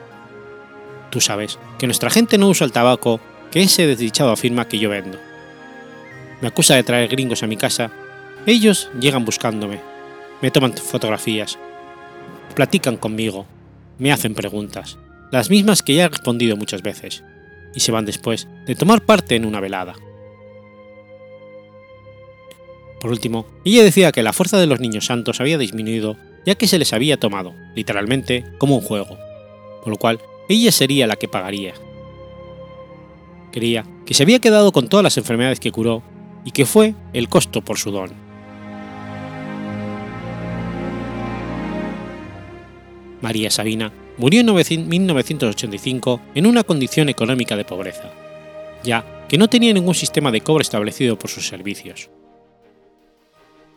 Tú sabes que nuestra gente no usa el tabaco que ese desdichado afirma que yo vendo. Me acusa de traer gringos a mi casa. Ellos llegan buscándome, me toman fotografías, platican conmigo, me hacen preguntas las mismas que ya he respondido muchas veces, y se van después de tomar parte en una velada. Por último, ella decía que la fuerza de los niños santos había disminuido ya que se les había tomado, literalmente, como un juego, por lo cual ella sería la que pagaría. Creía que se había quedado con todas las enfermedades que curó y que fue el costo por su don. María Sabina murió en 1985 en una condición económica de pobreza, ya que no tenía ningún sistema de cobro establecido por sus servicios.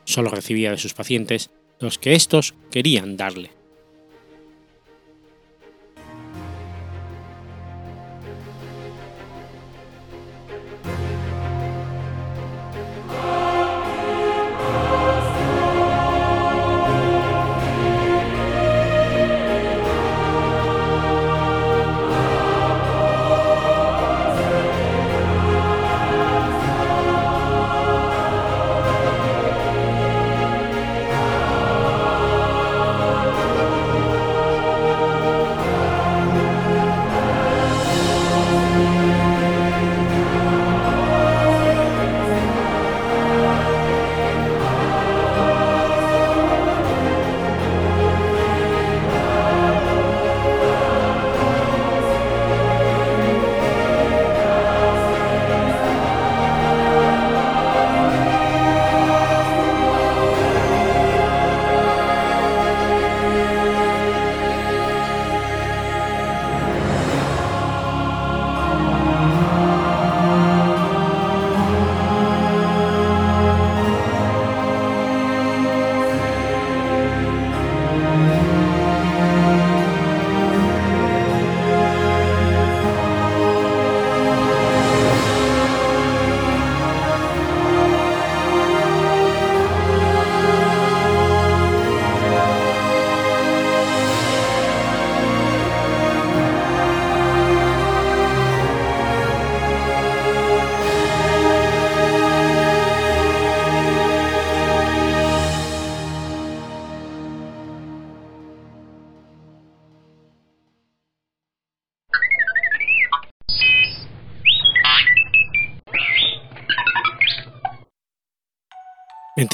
Solo recibía de sus pacientes los que éstos querían darle.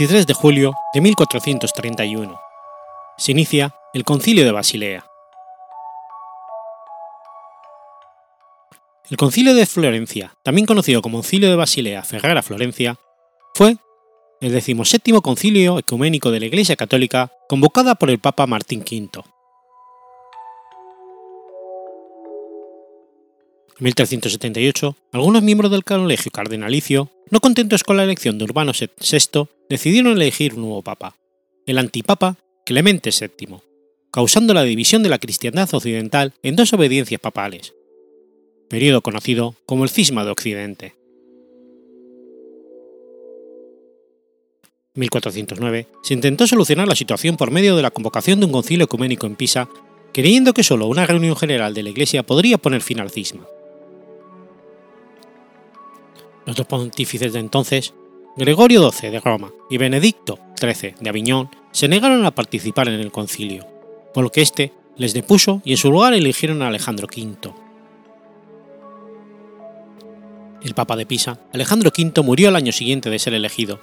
23 de julio de 1431. Se inicia el Concilio de Basilea. El concilio de Florencia, también conocido como concilio de Basilea Ferrara Florencia, fue el decimoséptimo concilio ecuménico de la Iglesia Católica convocada por el Papa Martín V. En 1378, algunos miembros del colegio cardenalicio, no contentos con la elección de Urbano VI, decidieron elegir un nuevo papa, el antipapa Clemente VII, causando la división de la cristiandad occidental en dos obediencias papales, periodo conocido como el Cisma de Occidente. En 1409 se intentó solucionar la situación por medio de la convocación de un concilio ecuménico en Pisa, creyendo que solo una reunión general de la Iglesia podría poner fin al cisma. Los dos pontífices de entonces, Gregorio XII de Roma y Benedicto XIII de Aviñón, se negaron a participar en el concilio, por lo que éste les depuso y en su lugar eligieron a Alejandro V. El Papa de Pisa, Alejandro V, murió al año siguiente de ser elegido,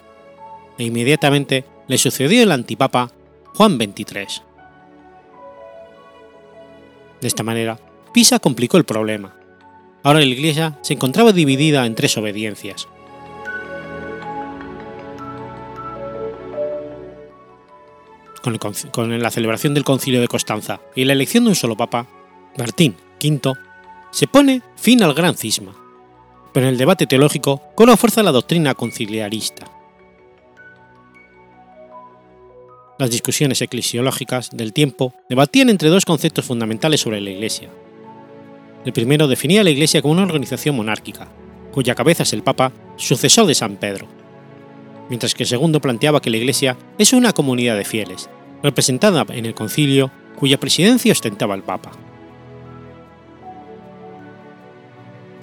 e inmediatamente le sucedió el antipapa Juan XXIII. De esta manera, Pisa complicó el problema. Ahora la Iglesia se encontraba dividida en tres obediencias. Con, la celebración del concilio de Constanza y la elección de un solo papa, Martín V, se pone fin al gran cisma, pero en el debate teológico la fuerza la doctrina conciliarista. Las discusiones eclesiológicas del tiempo debatían entre dos conceptos fundamentales sobre la Iglesia. El primero definía la Iglesia como una organización monárquica, cuya cabeza es el Papa, sucesor de San Pedro, mientras que el segundo planteaba que la Iglesia es una comunidad de fieles, representada en el concilio, cuya presidencia ostentaba el Papa.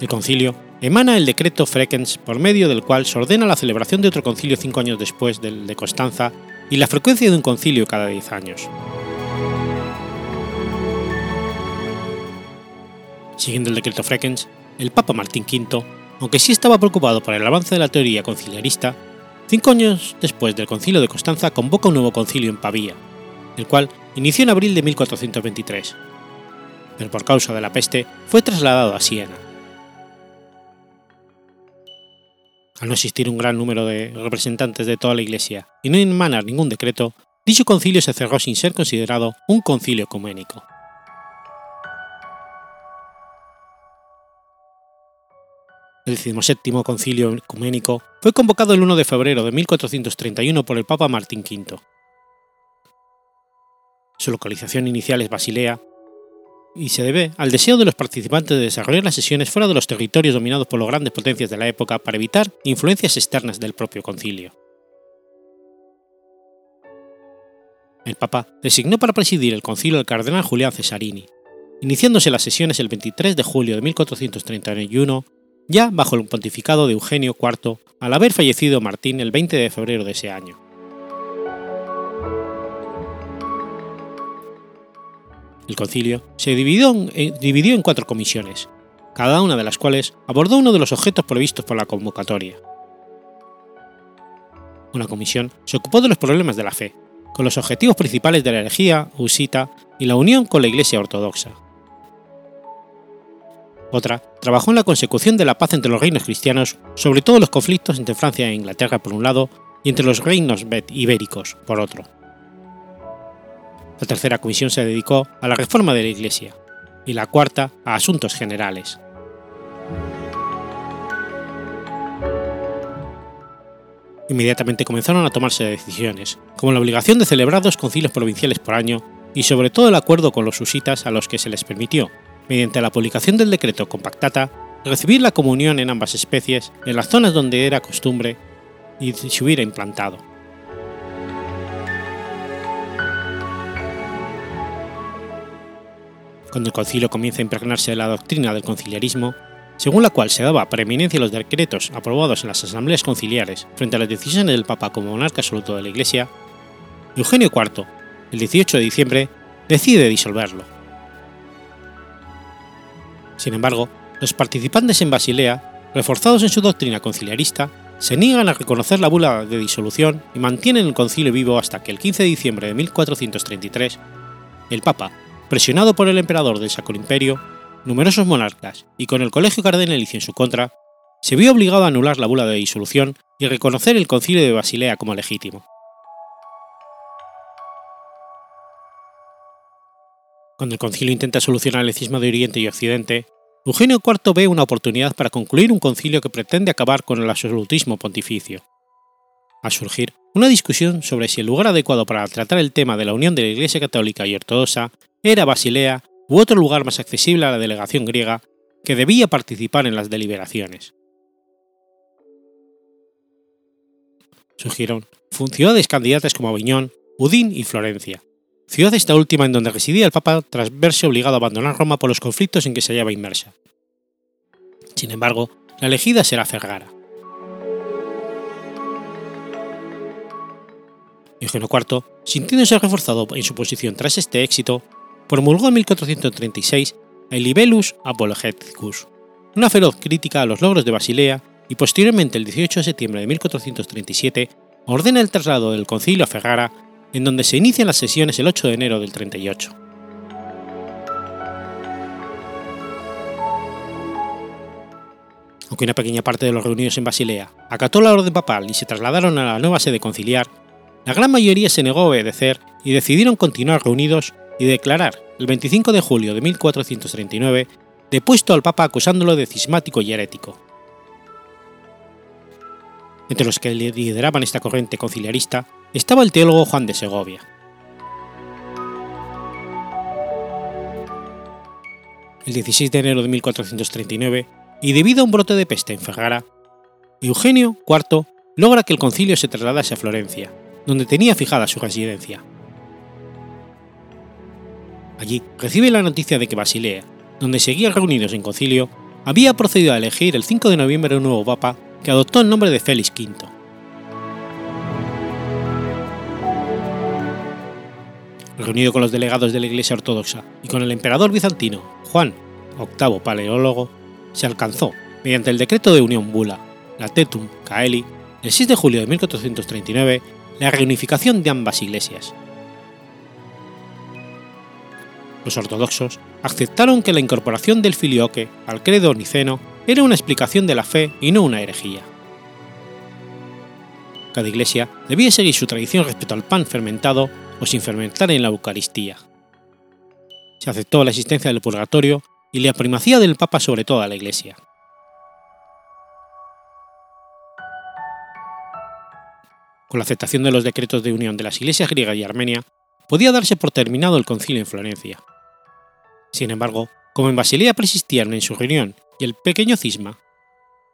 El concilio emana el decreto Frequens por medio del cual se ordena la celebración de otro concilio cinco años después del de Constanza y la frecuencia de un concilio cada diez años. Siguiendo el decreto Frequens, el Papa Martín V, aunque sí estaba preocupado por el avance de la teoría conciliarista, cinco años después del concilio de Constanza convoca un nuevo concilio en Pavía, el cual inició en abril de 1423, pero por causa de la peste fue trasladado a Siena. Al no existir un gran número de representantes de toda la Iglesia y no emanar ningún decreto, dicho concilio se cerró sin ser considerado un concilio ecuménico. El 17 concilio ecuménico fue convocado el 1 de febrero de 1431 por el Papa Martín V. Su localización inicial es Basilea y se debe al deseo de los participantes de desarrollar las sesiones fuera de los territorios dominados por las grandes potencias de la época para evitar influencias externas del propio concilio. El Papa designó para presidir el concilio al cardenal Julián Cesarini, iniciándose las sesiones el 23 de julio de 1431, ya bajo el pontificado de Eugenio IV, al haber fallecido Martín el 20 de febrero de ese año. El concilio se eh, dividió en, cuatro comisiones, cada una de las cuales abordó uno de los objetos previstos por la convocatoria. Una comisión se ocupó de los problemas de la fe, con los objetivos principales de la herejía usita y la unión con la Iglesia ortodoxa. Otra trabajó en la consecución de la paz entre los reinos cristianos, sobre todo los conflictos entre Francia e Inglaterra por un lado y entre los reinos ibéricos por otro. La tercera comisión se dedicó a la reforma de la Iglesia y la cuarta a asuntos generales. Inmediatamente comenzaron a tomarse decisiones, como la obligación de celebrar dos concilios provinciales por año y sobre todo el acuerdo con los susitas a los que se les permitió, mediante la publicación del decreto Compactata, recibir la comunión en ambas especies en las zonas donde era costumbre y se hubiera implantado. cuando el concilio comienza a impregnarse de la doctrina del conciliarismo, según la cual se daba preeminencia a los decretos aprobados en las asambleas conciliares frente a las decisiones del Papa como monarca absoluto de la Iglesia, Eugenio IV, el 18 de diciembre, decide disolverlo. Sin embargo, los participantes en Basilea, reforzados en su doctrina conciliarista, se niegan a reconocer la bula de disolución y mantienen el concilio vivo hasta que el 15 de diciembre de 1433, el Papa, presionado por el emperador del Sacro Imperio, numerosos monarcas y con el colegio cardenalicio en su contra, se vio obligado a anular la bula de disolución y reconocer el concilio de Basilea como legítimo. Cuando el concilio intenta solucionar el cisma de Oriente y Occidente, Eugenio IV ve una oportunidad para concluir un concilio que pretende acabar con el absolutismo pontificio. A surgir una discusión sobre si el lugar adecuado para tratar el tema de la unión de la Iglesia católica y ortodoxa era Basilea u otro lugar más accesible a la delegación griega que debía participar en las deliberaciones. Surgieron ciudades candidatas como Aviñón, Udín y Florencia, ciudad esta última en donde residía el Papa tras verse obligado a abandonar Roma por los conflictos en que se hallaba inmersa. Sin embargo, la elegida será Ferrara. Eugenio IV, sintiéndose reforzado en su posición tras este éxito, promulgó en 1436 el Libellus Apologeticus, una feroz crítica a los logros de Basilea y posteriormente el 18 de septiembre de 1437 ordena el traslado del concilio a Ferrara, en donde se inician las sesiones el 8 de enero del 38. Aunque una pequeña parte de los reunidos en Basilea acató la orden papal y se trasladaron a la nueva sede conciliar, la gran mayoría se negó a obedecer y decidieron continuar reunidos y declarar el 25 de julio de 1439 depuesto al Papa acusándolo de cismático y herético. Entre los que lideraban esta corriente conciliarista estaba el teólogo Juan de Segovia. El 16 de enero de 1439, y debido a un brote de peste en Ferrara, Eugenio IV logra que el concilio se trasladase a Florencia, donde tenía fijada su residencia. Allí recibe la noticia de que Basilea, donde seguían reunidos en concilio, había procedido a elegir el 5 de noviembre un nuevo papa que adoptó el nombre de Félix V. Reunido con los delegados de la Iglesia Ortodoxa y con el emperador bizantino Juan VIII Paleólogo, se alcanzó, mediante el decreto de unión bula, la Tetum Caeli, el 6 de julio de 1439, la reunificación de ambas iglesias. Los ortodoxos aceptaron que la incorporación del filioque al credo niceno era una explicación de la fe y no una herejía. Cada iglesia debía seguir su tradición respecto al pan fermentado o sin fermentar en la Eucaristía. Se aceptó la existencia del purgatorio y la primacía del Papa sobre toda la iglesia. Con la aceptación de los decretos de unión de las iglesias griega y armenia, podía darse por terminado el concilio en Florencia. Sin embargo, como en Basilea persistían en su reunión y el pequeño cisma,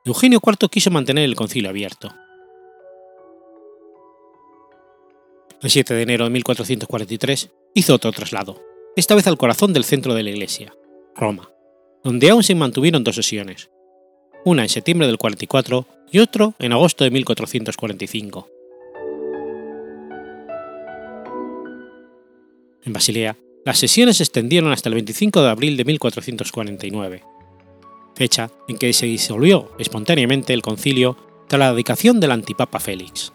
Eugenio IV quiso mantener el concilio abierto. El 7 de enero de 1443 hizo otro traslado, esta vez al corazón del centro de la iglesia, Roma, donde aún se mantuvieron dos sesiones, una en septiembre del 44 y otro en agosto de 1445. En Basilea, las sesiones se extendieron hasta el 25 de abril de 1449, fecha en que se disolvió espontáneamente el concilio tras la dedicación del antipapa Félix.